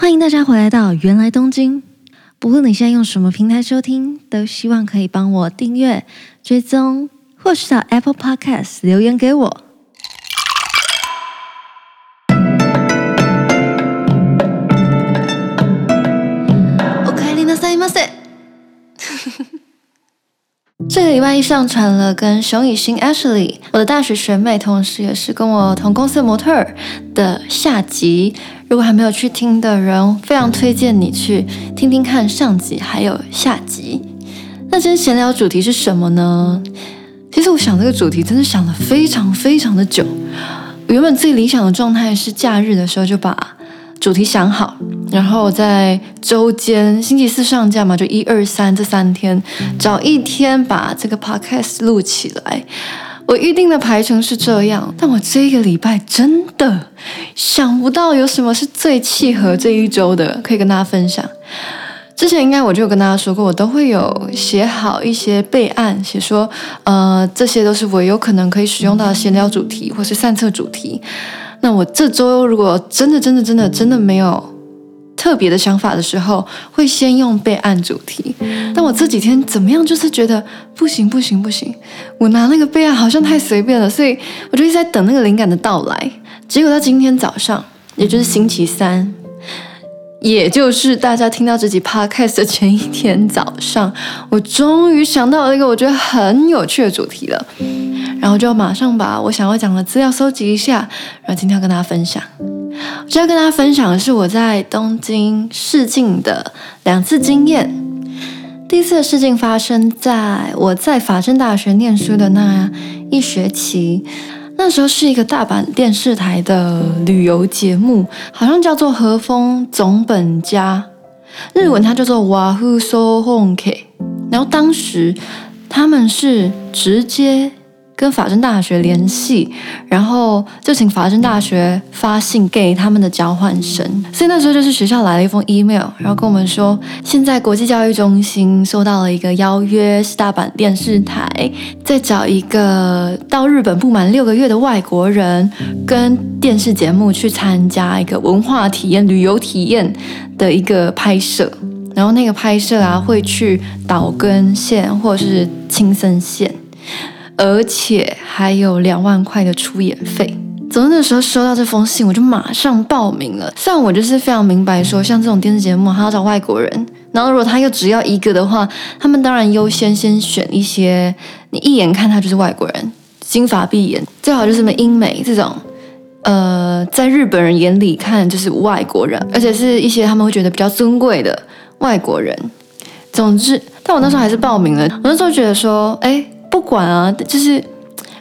欢迎大家回来到芫来东京。不论你现在用什么平台收听，都希望可以帮我订阅、追踪，或是到 Apple Podcast 留言给我。おかえりなさいませ。这个礼拜一上传了跟熊以新 Ashley，我的大学学妹，同时也是跟我同公司的模特儿的下集。 如果还没有去听的人，非常推荐你去听听看上集还有下集。那今天闲聊主题是什么呢？其实我想这个主题真的想了非常非常的久。原本最理想的状态是假日的时候就把主题想好，然后在周间星期四上架嘛，就一二三这三天，找一天把这个 podcast 录起来。我预定的排程是这样，但我这个礼拜真的想不到有什么是最契合这一周的，可以跟大家分享。之前应该我就有跟大家说过，我都会有写好一些备案，写说，呃，这些都是我有可能可以使用到的闲聊主题或是散策主题。那我这周如果真的真的真的真的没有特别的想法的时候，会先用备案主题。但我这几天怎么样，就是觉得不行不行不行，我拿那个备案好像太随便了，所以我就一直在等那个灵感的到来。结果到今天早上，也就是星期三，也就是大家听到这集 podcast 的前一天早上，我终于想到了一个我觉得很有趣的主题了。然后就马上把我想要讲的资料收集一下，然后今天要跟大家分享。我今天要跟大家分享的是我在东京试镜的两次经验。第一次的试镜发生在我在法政大学念书的那一学期，那时候是一个大阪电视台的旅游节目，好像叫做和风总本家，日文它叫做瓦夫索本家。然后当时他们是直接。跟法政大学联系，然后就请法政大学发信给他们的交换生。所以那时候就是学校来了一封 email，然后跟我们说，现在国际教育中心收到了一个邀约，是大阪电视台在找一个到日本不满六个月的外国人，跟电视节目去参加一个文化体验、旅游体验的一个拍摄。然后那个拍摄啊，会去岛根县或者是青森县。而且还有两万块的出演费。总之那时候收到这封信，我就马上报名了。虽然我就是非常明白说，像这种电视节目，还要找外国人，然后如果他又只要一个的话，他们当然优先先选一些你一眼看他就是外国人，金发碧眼，最好就是什么英美这种，呃，在日本人眼里看就是外国人，而且是一些他们会觉得比较尊贵的外国人。总之，但我那时候还是报名了。我那时候觉得说，哎。不管啊，就是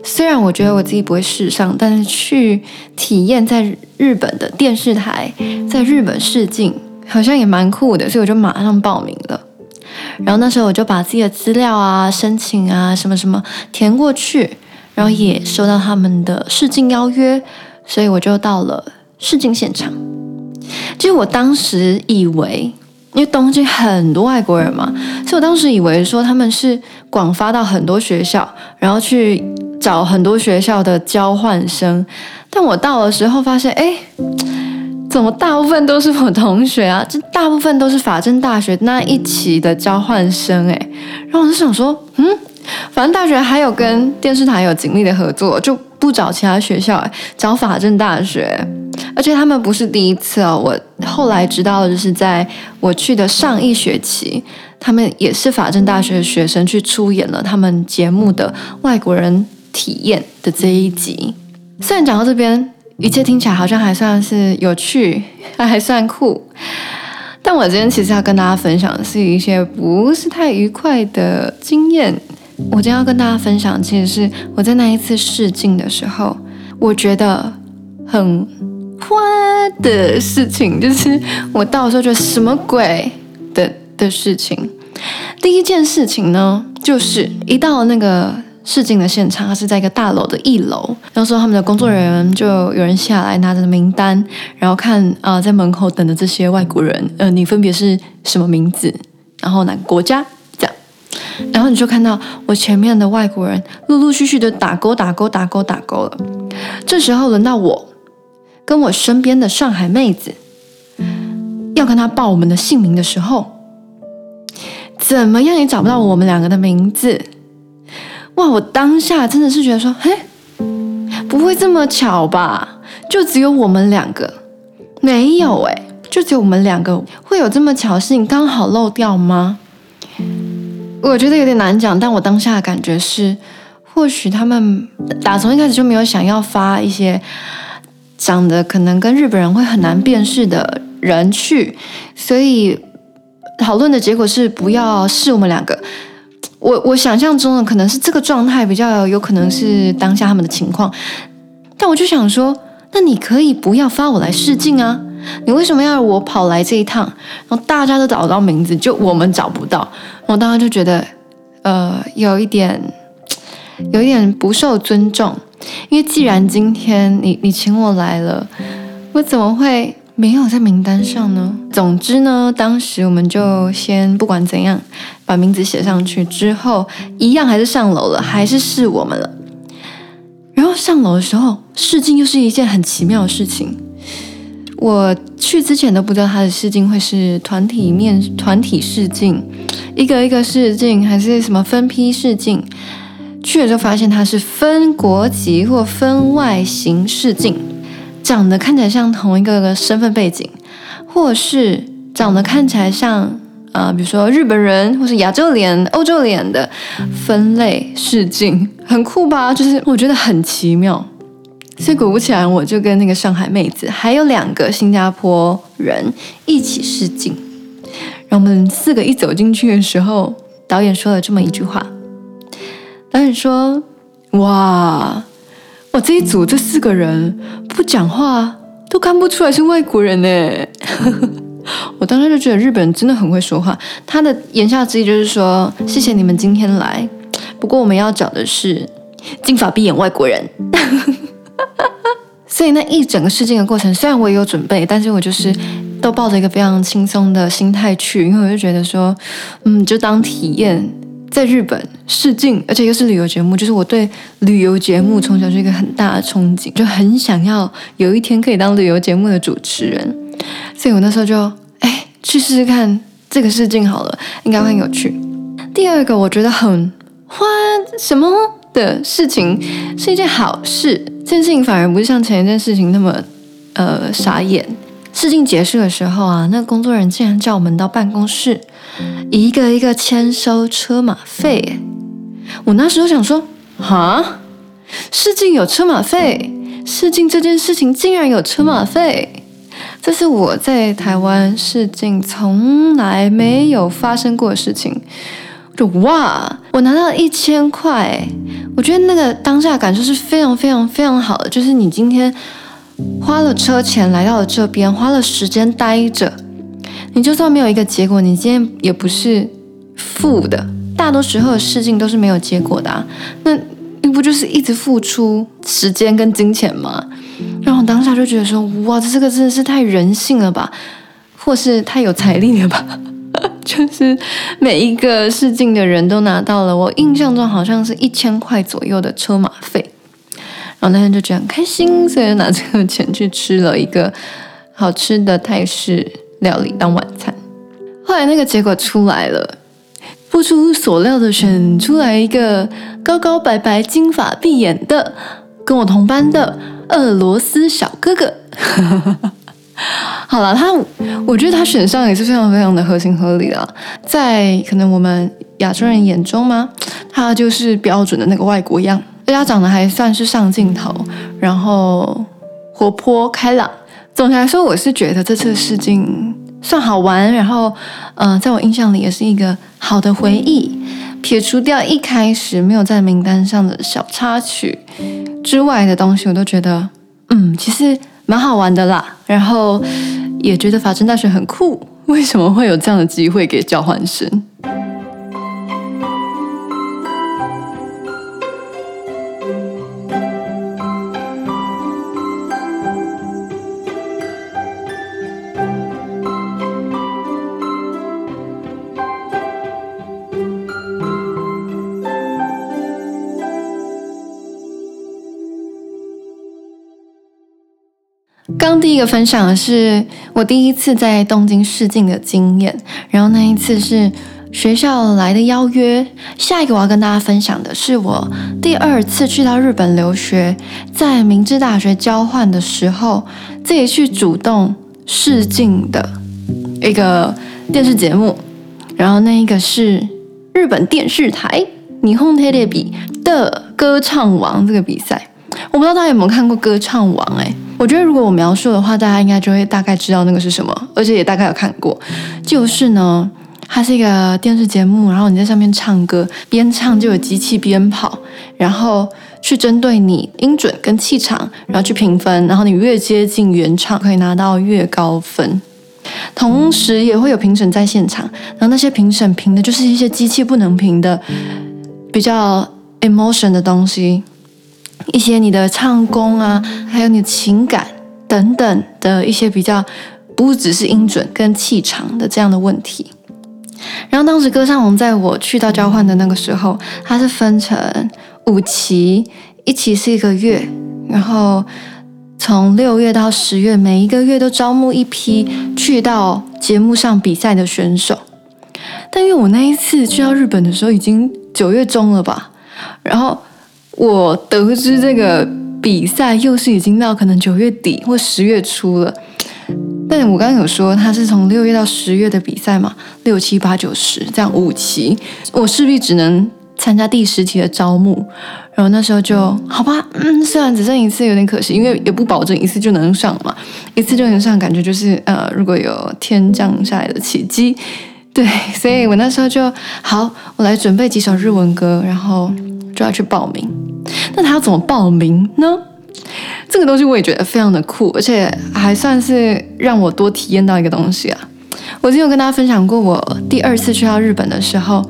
虽然我觉得我自己不会试上，但是去体验在日本的电视台，在日本试镜，好像也蛮酷的，所以我就马上报名了。然后那时候我就把自己的资料啊、申请啊什么什么填过去，然后也收到他们的试镜邀约，所以我就到了试镜现场。其实我当时以为。因为东京很多外国人嘛，所以我当时以为说他们是广发到很多学校，然后去找很多学校的交换生。但我到的时候发现，哎，怎么大部分都是我同学啊？这大部分都是法政大学那一期的交换生，哎。然后我就想说，嗯，法政大学还有跟电视台有紧密的合作，就不找其他学校，找法政大学。而且他们不是第一次哦，我后来知道的就是在我去的上一学期，他们也是法政大学的学生去出演了他们节目的外国人体验的这一集。虽然讲到这边，一切听起来好像还算是有趣，还还算酷，但我今天其实要跟大家分享的是一些不是太愉快的经验。我今天要跟大家分享，其实是我在那一次试镜的时候，我觉得很。花的事情，就是我到的时候觉得什么鬼的的事情。第一件事情呢，就是一到那个试镜的现场，它是在一个大楼的一楼。然后说他们的工作人员就有人下来拿着名单，然后看啊、在门口等的这些外国人，呃，你分别是什么名字，然后哪个国家这样。然后你就看到我前面的外国人陆陆续续的打勾打勾打勾打勾了。这时候轮到我。跟我身边的上海妹子，要跟他报我们的姓名的时候，怎么样也找不到我们两个的名字。哇！我当下真的是觉得说，嘿，不会这么巧吧？就只有我们两个？没有哎，就只有我们两个会有这么巧的事情刚好漏掉吗？我觉得有点难讲，但我当下的感觉是，或许他们打从一开始就没有想要发一些长得可能跟日本人会很难辨识的人去，所以讨论的结果是不要是我们两个。我我想象中的可能是这个状态比较有可能是当下他们的情况，但我就想说，那你可以不要发我来试镜啊，你为什么要我跑来这一趟？然后大家都找得到名字，就我们找不到，我当时就觉得，呃，有一点，有一点不受尊重，因为既然今天你你请我来了，我怎么会？没有在名单上呢。总之呢，当时我们就先不管怎样，把名字写上去之后，一样还是上楼了，还是是我们了。然后上楼的时候，试镜又是一件很奇妙的事情。我去之前都不知道他的试镜会是团体面、团体试镜，一个一个试镜，还是什么分批试镜。去了就发现他是分国籍或分外形试镜。长得看起来像同一个身份背景，或是长得看起来像啊、呃，比如说日本人或是亚洲脸、欧洲脸的分类试镜，很酷吧？就是我觉得很奇妙。所以果不其然，我就跟那个上海妹子还有两个新加坡人一起试镜。然后我们四个一走进去的时候，导演说了这么一句话：导演说，哇。我这一组这四个人不讲话都看不出来是外国人呢。我当时就觉得日本人真的很会说话。他的言下之意就是说，谢谢你们今天来，不过我们要找的是金发碧眼外国人。所以那一整个试镜的过程，虽然我也有准备，但是我就是都抱着一个非常轻松的心态去，因为我就觉得说，嗯，就当体验。在日本试镜，而且又是旅游节目，就是我对旅游节目从小就一个很大的憧憬，就很想要有一天可以当旅游节目的主持人，所以我那时候就哎去试试看这个试镜好了，应该会很有趣。第二个我觉得很花什么的事情是一件好事，这件事情反而不是像前一件事情那么呃傻眼。试镜结束的时候啊，那个工作人员竟然叫我们到办公室。一个一个签收车马费，我那时候想说，哈，试镜有车马费，试镜这件事情竟然有车马费，这是我在台湾试镜从来没有发生过的事情。就哇，我拿到一千块，我觉得那个当下感受是非常非常非常好的，就是你今天花了车钱来到了这边，花了时间待着。你就算没有一个结果，你今天也不是负的。大多时候的试镜都是没有结果的啊，那你不就是一直付出时间跟金钱吗？然后当下就觉得说，哇，这个真的是太人性了吧，或是太有财力了吧？就是每一个试镜的人都拿到了，我印象中好像是一千块左右的车马费。然后那天就觉得很开心，所以就拿这个钱去吃了一个好吃的泰式。料理当晚餐，后来那个结果出来了，不出所料的选出来一个高高白白、金发碧眼的，跟我同班的俄罗斯小哥哥。好了，他我觉得他选上也是非常非常的合情合理的，在可能我们亚洲人眼中嘛，他就是标准的那个外国样，而且他长得还算是上镜头，然后活泼开朗。总的来说，我是觉得这次试镜算好玩，然后，嗯、呃，在我印象里也是一个好的回忆。撇除掉一开始没有在名单上的小插曲之外的东西，我都觉得，嗯，其实蛮好玩的啦。然后也觉得法政大学很酷，为什么会有这样的机会给交换生？刚 中第一个分享的是我第一次在东京试镜的经验，然后那一次是学校来的邀约。下一个我要跟大家分享的是我第二次去到日本留学，在明治大学交换的时候，自己去主动试镜的一个电视节目，然后那一个是日本电视台日本テレビ的歌唱王这个比赛。 我不知道大家有没有看过歌唱王哎。我觉得如果我描述的话，大家应该就会大概知道那个是什么，而且也大概有看过。就是呢，它是一个电视节目，然后你在上面唱歌，边唱就有机器边跑，然后去针对你音准跟气场，然后去评分，然后你越接近原唱，可以拿到越高分。同时也会有评审在现场，然后那些评审评的就是一些机器不能评的，比较 emotion 的东西。一些你的唱功啊，还有你的情感等等的一些比较，不只是音准跟气场的这样的问题。然后当时歌唱王在我去到交换的那个时候，它是分成五期，一期是一个月，然后从六月到十月，每一个月都招募一批去到节目上比赛的选手。但因为我那一次去到日本的时候已经九月中了吧，然后。我得知这个比赛又是已经到可能九月底或十月初了，但我刚刚有说它是从六月到十月的比赛嘛，六七八九十这样五期，我势必只能参加第十期的招募，然后那时候就好吧，嗯，虽然只剩一次有点可惜，因为也不保证一次就能上嘛，一次就能上，感觉就是呃，如果有天降下来的奇迹，对，所以我那时候就好，我来准备几首日文歌，然后就要去报名。那他要怎么报名呢？这个东西我也觉得非常的酷，而且还算是让我多体验到一个东西啊。我之前有跟大家分享过，我第二次去到日本的时候，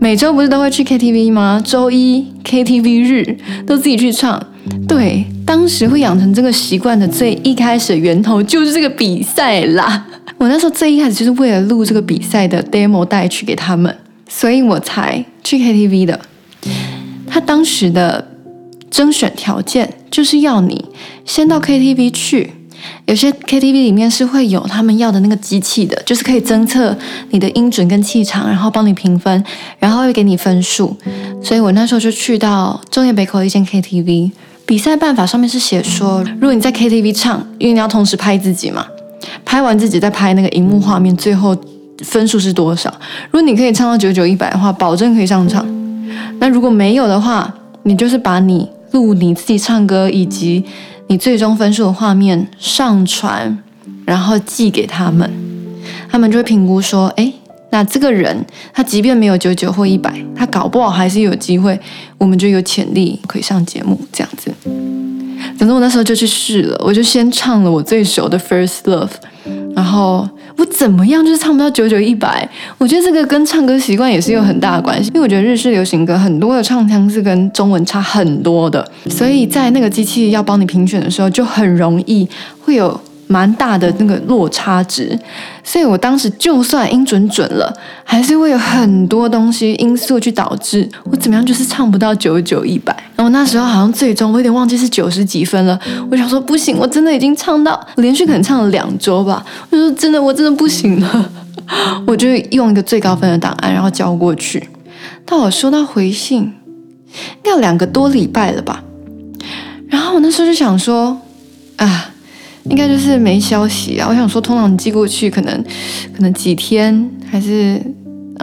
每周不是都会去 KTV 吗？周一 KTV 日都自己去唱。对，当时会养成这个习惯的最一开始的源头就是这个比赛啦。我那时候最一开始就是为了录这个比赛的 demo 带去给他们，所以我才去 KTV 的。他当时的甄选条件就是要你先到 KTV 去，有些 KTV 里面是会有他们要的那个机器的，就是可以侦测你的音准跟气场，然后帮你评分，然后会给你分数。所以我那时候就去到中野北口的一间 KTV，比赛办法上面是写说，如果你在 KTV 唱，因为你要同时拍自己嘛，拍完自己再拍那个荧幕画面，最后分数是多少？如果你可以唱到九九一百的话，保证可以上场。那如果没有的话，你就是把你录你自己唱歌以及你最终分数的画面上传，然后寄给他们，他们就会评估说，哎，那这个人他即便没有九九或一百，他搞不好还是有机会，我们就有潜力可以上节目这样子。反正我那时候就去试了，我就先唱了我最熟的《First Love》，然后。怎么样就是唱不到九九一百，我觉得这个跟唱歌习惯也是有很大的关系，因为我觉得日式流行歌很多的唱腔是跟中文差很多的，所以在那个机器要帮你评选的时候，就很容易会有。蛮大的那个落差值，所以我当时就算音准准了，还是会有很多东西因素去导致我怎么样就是唱不到九九一百。然后那时候好像最终我有点忘记是九十几分了，我想说不行，我真的已经唱到连续可能唱了两周吧，我说真的我真的不行了，我就用一个最高分的档案然后交过去，到我收到回信要两个多礼拜了吧，然后我那时候就想说啊。应该就是没消息啊！我想说，通常寄过去可能可能几天，还是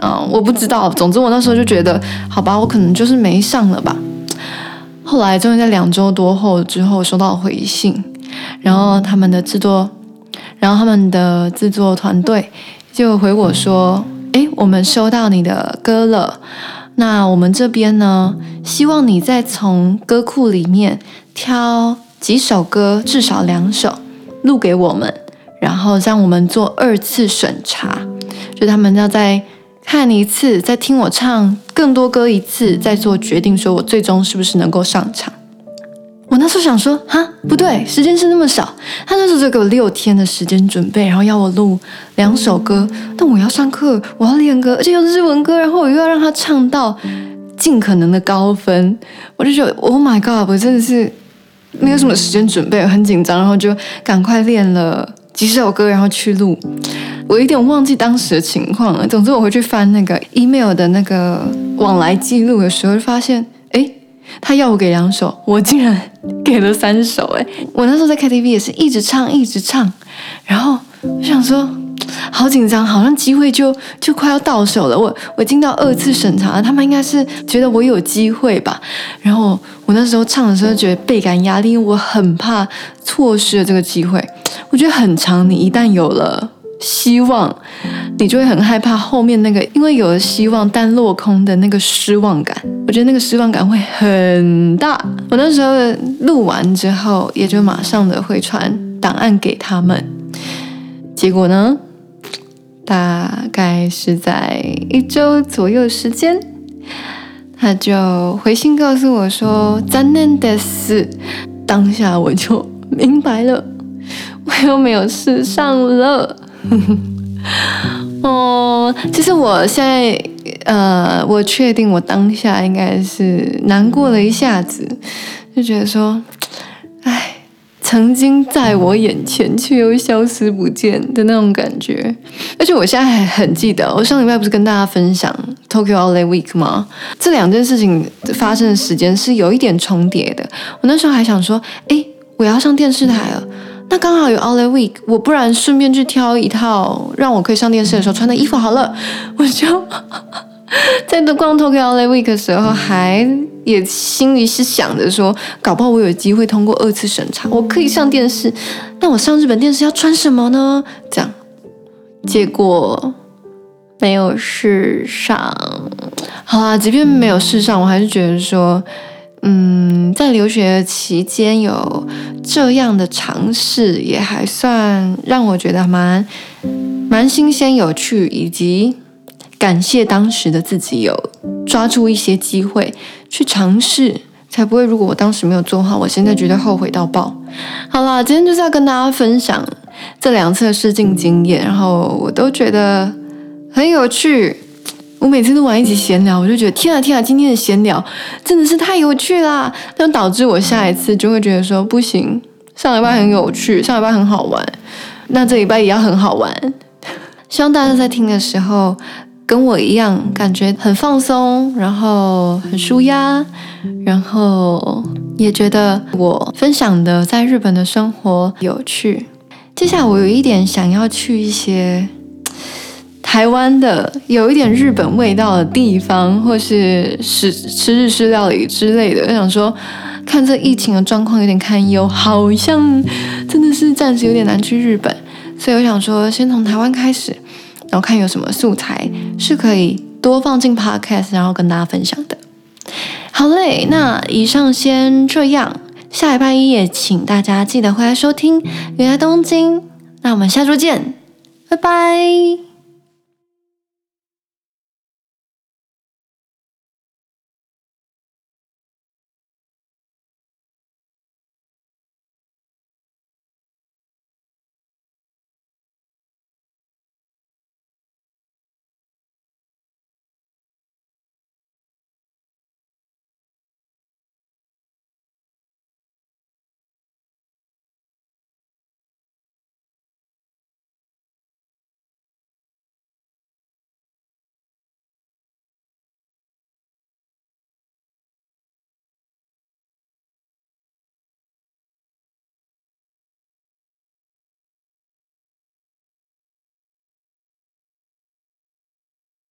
嗯，我不知道。总之我那时候就觉得，好吧，我可能就是没上了吧。后来终于在两周多后之后收到回信，然后他们的制作，然后他们的制作团队就回我说：“诶，我们收到你的歌了，那我们这边呢，希望你再从歌库里面挑几首歌，至少两首。”录给我们，然后让我们做二次审查，就他们要再看一次，再听我唱更多歌一次，再做决定，说我最终是不是能够上场。我那时候想说，哈，不对，时间是那么少，他那时候就给我六天的时间准备，然后要我录两首歌，但我要上课，我要练歌，而且又是日文歌，然后我又要让他唱到尽可能的高分，我就觉得，Oh my God，我真的是。没有什么时间准备，很紧张，然后就赶快练了几首歌，然后去录。我有点忘记当时的情况了。总之，我回去翻那个 email 的那个往来记录的时候，就发现，哎，他要我给两首，我竟然给了三首。哎，我那时候在 KTV 也是一直唱，一直唱，然后我想说。好紧张，好像机会就就快要到手了。我我进到二次审查，他们应该是觉得我有机会吧。然后我那时候唱的时候觉得倍感压力，我很怕错失了这个机会。我觉得很长，你一旦有了希望，你就会很害怕后面那个因为有了希望但落空的那个失望感。我觉得那个失望感会很大。我那时候录完之后，也就马上的会传档案给他们。结果呢？大概是在一周左右时间，他就回信告诉我说：“残念です。”当下我就明白了，我又没有试上了。哦，其实我现在呃，我确定我当下应该是难过了一下子，就觉得说，曾经在我眼前，却又消失不见的那种感觉，而且我现在还很记得，我上礼拜不是跟大家分享 Tokyo Outlet Week 吗？这两件事情发生的时间是有一点重叠的。我那时候还想说，哎，我要上电视台了，那刚好有 Outlet Week，我不然顺便去挑一套让我可以上电视的时候穿的衣服好了，我就。在逛 Tokyo LA Week 的时候，还也心里是想着说，搞不好我有机会通过二次审查，我可以上电视。那我上日本电视要穿什么呢？这样，结果没有试上。好啦，即便没有试上，我还是觉得说，嗯，在留学期间有这样的尝试，也还算让我觉得蛮蛮新鲜、有趣，以及。感谢当时的自己有抓住一些机会去尝试，才不会如果我当时没有做好，我现在觉得后悔到爆。好啦，今天就是要跟大家分享这两次试镜经验，然后我都觉得很有趣。我每次录完一起闲聊，我就觉得天啊天啊，今天的闲聊真的是太有趣啦！那导致我下一次就会觉得说不行，上礼拜很有趣，上礼拜很好玩，那这礼拜也要很好玩。希望大家在听的时候。跟我一样，感觉很放松，然后很舒压，然后也觉得我分享的在日本的生活有趣。接下来我有一点想要去一些台湾的有一点日本味道的地方，或是吃吃日式料理之类的。我想说，看这疫情的状况有点堪忧，好像真的是暂时有点难去日本，所以我想说，先从台湾开始。然后看有什么素材是可以多放进 Podcast，然后跟大家分享的。好嘞，那以上先这样，下礼拜一也请大家记得回来收听《原来东京》。那我们下周见，拜拜。